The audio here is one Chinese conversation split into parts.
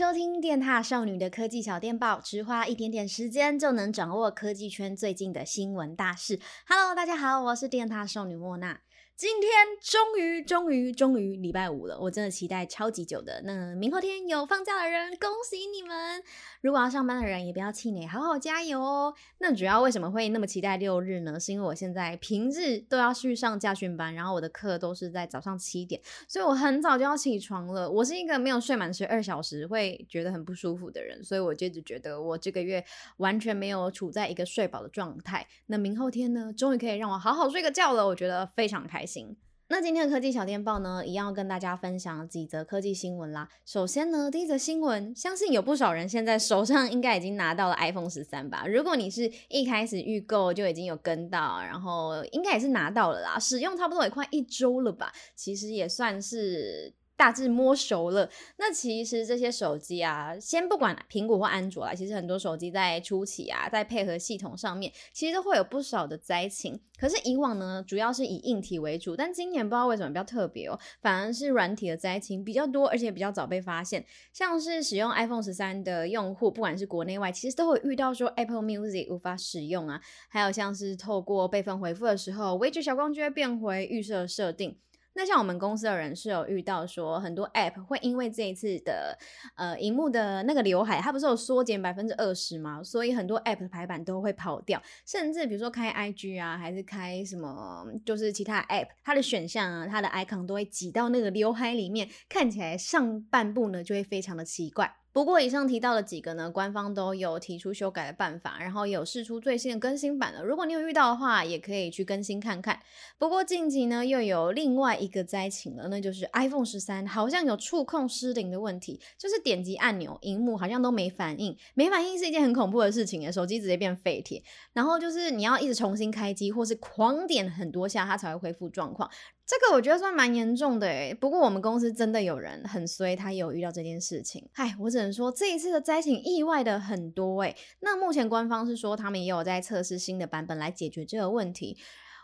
收听电踏少女的科技小电报，只花一点点时间就能掌握科技圈最近的新闻大事。Hello，大家好，我是电踏少女莫娜。今天终于终于终于礼拜五了，我真的期待超级久的。那明后天有放假的人，恭喜你们！如果要上班的人，也不要气馁，好好加油哦。那主要为什么会那么期待六日呢？是因为我现在平日都要去上驾训班，然后我的课都是在早上七点，所以我很早就要起床了。我是一个没有睡满十二小时会觉得很不舒服的人，所以我就一直觉得我这个月完全没有处在一个睡饱的状态。那明后天呢，终于可以让我好好睡个觉了，我觉得非常开心。行，那今天的科技小电报呢，一样要跟大家分享几则科技新闻啦。首先呢，第一则新闻，相信有不少人现在手上应该已经拿到了 iPhone 十三吧。如果你是一开始预购就已经有跟到，然后应该也是拿到了啦，使用差不多也快一周了吧，其实也算是。大致摸熟了，那其实这些手机啊，先不管苹果或安卓啦，其实很多手机在初期啊，在配合系统上面，其实都会有不少的灾情。可是以往呢，主要是以硬体为主，但今年不知道为什么比较特别哦，反而是软体的灾情比较多，而且比较早被发现。像是使用 iPhone 十三的用户，不管是国内外，其实都会遇到说 Apple Music 无法使用啊，还有像是透过备份回复的时候，Edge 小光就会变回预设设定。那像我们公司的人是有遇到说，很多 App 会因为这一次的呃荧幕的那个刘海，它不是有缩减百分之二十吗？所以很多 App 的排版都会跑掉，甚至比如说开 IG 啊，还是开什么，就是其他 App，它的选项啊，它的 icon 都会挤到那个刘海里面，看起来上半部呢就会非常的奇怪。不过以上提到的几个呢，官方都有提出修改的办法，然后也有试出最新的更新版了。如果你有遇到的话，也可以去更新看看。不过近期呢，又有另外一个灾情了，那就是 iPhone 十三好像有触控失灵的问题，就是点击按钮，荧幕好像都没反应。没反应是一件很恐怖的事情诶，手机直接变废铁。然后就是你要一直重新开机，或是狂点很多下，它才会恢复状况。这个我觉得算蛮严重的诶，不过我们公司真的有人很衰，他也有遇到这件事情。唉，我只能说这一次的灾情意外的很多诶。那目前官方是说他们也有在测试新的版本来解决这个问题。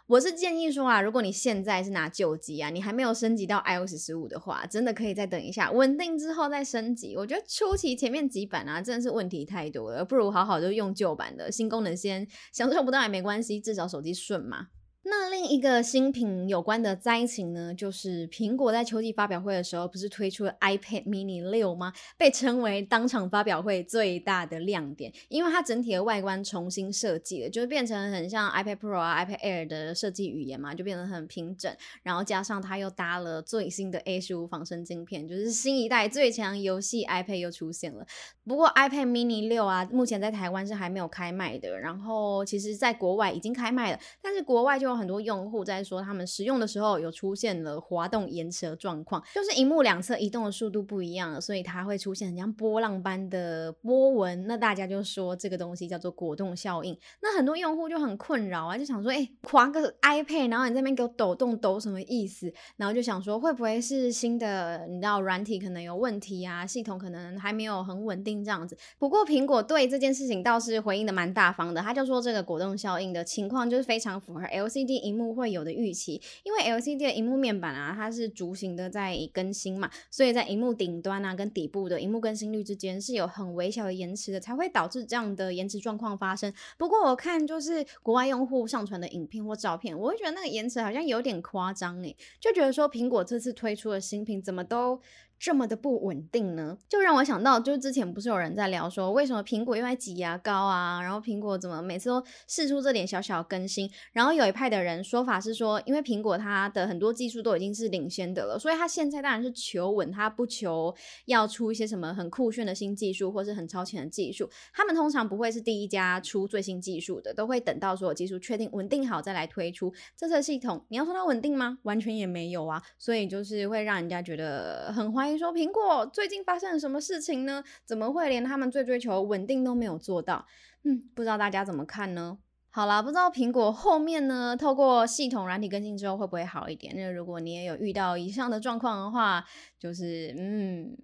我是建议说啊，如果你现在是拿旧机啊，你还没有升级到 iOS 十五的话，真的可以再等一下，稳定之后再升级。我觉得初期前面几版啊，真的是问题太多了，不如好好就用旧版的，新功能先享受不到也没关系，至少手机顺嘛。那另一个新品有关的灾情呢，就是苹果在秋季发表会的时候，不是推出了 iPad mini 六吗？被称为当场发表会最大的亮点，因为它整体的外观重新设计了，就是变成很像 iPad Pro 啊、iPad Air 的设计语言嘛，就变得很平整。然后加上它又搭了最新的 A 十五仿生晶片，就是新一代最强游戏 iPad 又出现了。不过 iPad mini 六啊，目前在台湾是还没有开卖的，然后其实在国外已经开卖了，但是国外就很多用户在说，他们使用的时候有出现了滑动延迟的状况，就是荧幕两侧移动的速度不一样，所以它会出现很像波浪般的波纹。那大家就说这个东西叫做果冻效应。那很多用户就很困扰啊，就想说，哎、欸，滑个 iPad，然后你这边给我抖动抖什么意思？然后就想说，会不会是新的？你知道软体可能有问题啊，系统可能还没有很稳定这样子。不过苹果对这件事情倒是回应的蛮大方的，他就说这个果冻效应的情况就是非常符合 LCD 荧幕会有的预期，因为 LCD 的荧幕面板啊，它是逐行的在更新嘛，所以在荧幕顶端啊跟底部的荧幕更新率之间是有很微小的延迟的，才会导致这样的延迟状况发生。不过我看就是国外用户上传的影片或照片，我会觉得那个延迟好像有点夸张诶，就觉得说苹果这次推出的新品怎么都这么的不稳定呢？就让我想到，就是之前不是有人在聊说，为什么苹果又在挤牙膏啊？然后苹果怎么每次都试出这点小小更新？然后有一派的人说法是说，因为苹果它的很多技术都已经是领先的了，所以它现在当然是求稳，它不求要出一些什么很酷炫的新技术或是很超前的技术。他们通常不会是第一家出最新技术的，都会等到所有技术确定稳定好再来推出这次系统。你要说它稳定吗？完全也没有啊，所以就是会让人家觉得很欢怀。说苹果最近发生了什么事情呢？怎么会连他们最追求稳定都没有做到？嗯，不知道大家怎么看呢？好啦，不知道苹果后面呢，透过系统软体更新之后会不会好一点？那如果你也有遇到以上的状况的话，就是嗯。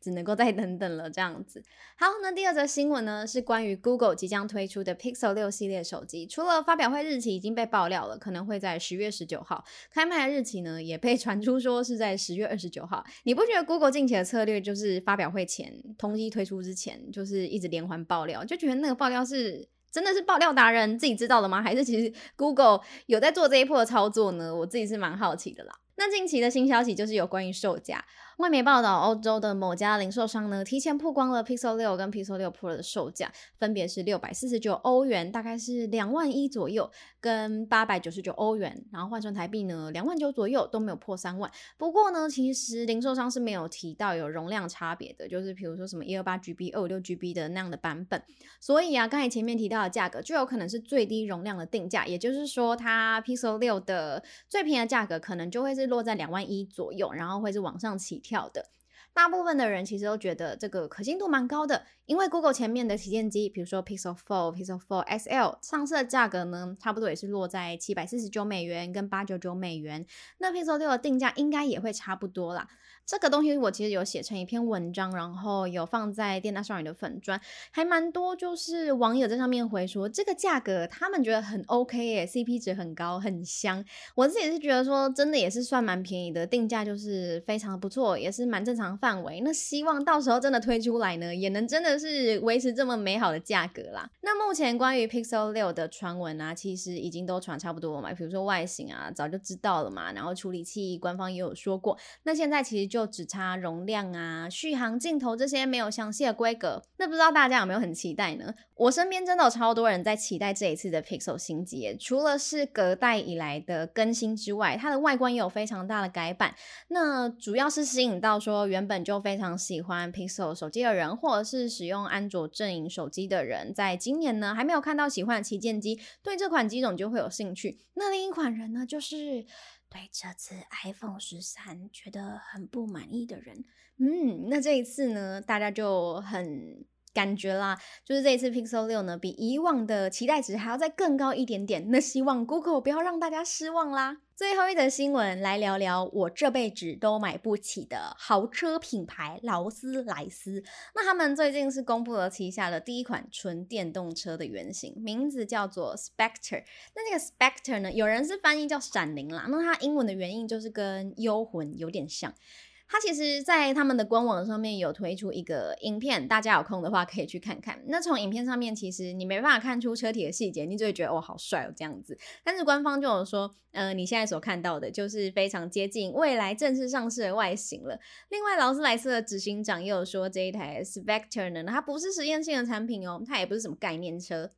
只能够再等等了，这样子。好，那第二则新闻呢，是关于 Google 即将推出的 Pixel 六系列手机，除了发表会日期已经被爆料了，可能会在十月十九号，开卖的日期呢也被传出说是在十月二十九号。你不觉得 Google 近期的策略就是发表会前，东西推出之前，就是一直连环爆料，就觉得那个爆料是真的是爆料达人自己知道的吗？还是其实 Google 有在做这一波的操作呢？我自己是蛮好奇的啦。那近期的新消息就是有关于售价。外媒报道，欧洲的某家零售商呢，提前曝光了 Pixel 六跟 Pixel 六 Pro 的售价，分别是六百四十九欧元，大概是两万一左右，跟八百九十九欧元，然后换算台币呢，两万九左右，都没有破三万。不过呢，其实零售商是没有提到有容量差别的，就是比如说什么一二八 GB、二五六 GB 的那样的版本。所以啊，刚才前面提到的价格，就有可能是最低容量的定价，也就是说，它 Pixel 六的最便宜的价格，可能就会是落在两万一左右，然后会是往上起票。的，大部分的人其实都觉得这个可信度蛮高的，因为 Google 前面的旗舰机，比如说 Pixel 4、Pixel 4 XL 上市的价格呢，差不多也是落在七百四十九美元跟八九九美元，那 Pixel 六的定价应该也会差不多啦。这个东西我其实有写成一篇文章，然后有放在电大少女的粉砖，还蛮多，就是网友在上面回说这个价格他们觉得很 OK 耶，CP 值很高，很香。我自己是觉得说真的也是算蛮便宜的，定价就是非常不错，也是蛮正常范围。那希望到时候真的推出来呢，也能真的是维持这么美好的价格啦。那目前关于 Pixel 六的传闻啊，其实已经都传差不多了嘛，比如说外形啊，早就知道了嘛，然后处理器官方也有说过，那现在其实就。就只差容量啊、续航、镜头这些没有详细的规格，那不知道大家有没有很期待呢？我身边真的有超多人在期待这一次的 Pixel 新机，除了是隔代以来的更新之外，它的外观也有非常大的改版。那主要是吸引到说原本就非常喜欢 Pixel 手机的人，或者是使用安卓阵营手机的人，在今年呢还没有看到喜欢的旗舰机，对这款机种就会有兴趣。那另一款人呢，就是。对这次 iPhone 十三觉得很不满意的人，嗯，那这一次呢，大家就很感觉啦，就是这一次 Pixel 六呢，比以往的期待值还要再更高一点点。那希望 Google 不要让大家失望啦。最后一则新闻，来聊聊我这辈子都买不起的豪车品牌劳斯莱斯。那他们最近是公布了旗下的第一款纯电动车的原型，名字叫做 Spectre。那这个 Spectre 呢，有人是翻译叫闪灵啦，那它英文的原意就是跟幽魂有点像。它其实，在他们的官网上面有推出一个影片，大家有空的话可以去看看。那从影片上面，其实你没办法看出车体的细节，你就会觉得哦，好帅哦这样子。但是官方就有说，呃，你现在所看到的就是非常接近未来正式上市的外形了。另外，劳斯莱斯的执行长也有说，这一台 Spectre 呢，它不是实验性的产品哦，它也不是什么概念车。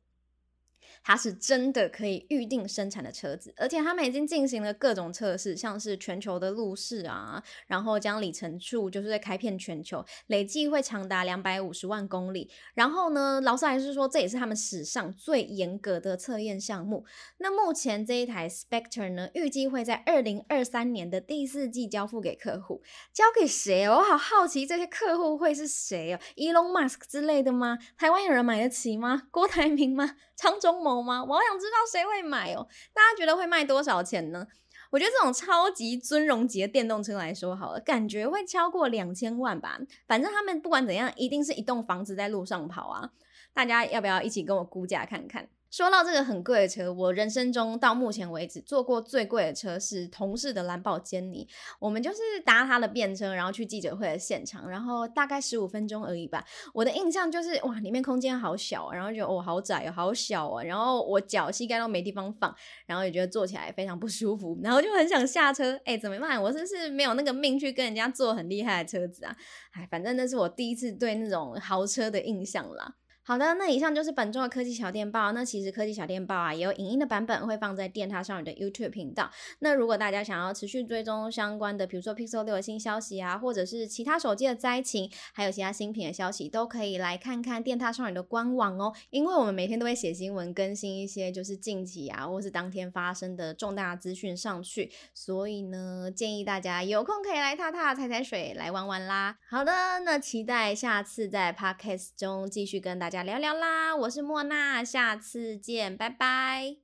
它是真的可以预定生产的车子，而且他们已经进行了各种测试，像是全球的路试啊，然后将里程数就是在开遍全球，累计会长达两百五十万公里。然后呢，劳斯莱斯说这也是他们史上最严格的测验项目。那目前这一台 Spectre 呢，预计会在二零二三年的第四季交付给客户。交给谁？我好好奇这些客户会是谁哦？Elon Musk 之类的吗？台湾有人买得起吗？郭台铭吗？张忠谋吗？我好想知道谁会买哦！大家觉得会卖多少钱呢？我觉得这种超级尊荣级的电动车来说好了，感觉会超过两千万吧。反正他们不管怎样，一定是一栋房子在路上跑啊！大家要不要一起跟我估价看看？说到这个很贵的车，我人生中到目前为止坐过最贵的车是同事的蓝宝坚尼。我们就是搭他的便车，然后去记者会的现场，然后大概十五分钟而已吧。我的印象就是哇，里面空间好小，啊然后就哦好窄哦，好小啊，然后我脚膝盖都没地方放，然后也觉得坐起来非常不舒服，然后就很想下车。哎，怎么办？我是不是没有那个命去跟人家坐很厉害的车子啊？哎，反正那是我第一次对那种豪车的印象啦。好的，那以上就是本周的科技小电报。那其实科技小电报啊，也有影音的版本会放在电塔少女的 YouTube 频道。那如果大家想要持续追踪相关的，比如说 Pixel 六的新消息啊，或者是其他手机的灾情，还有其他新品的消息，都可以来看看电塔少女的官网哦。因为我们每天都会写新闻，更新一些就是近期啊，或是当天发生的重大资讯上去，所以呢，建议大家有空可以来踏踏踩踩水，来玩玩啦。好的，那期待下次在 Podcast 中继续跟大家。聊聊啦，我是莫娜，下次见，拜拜。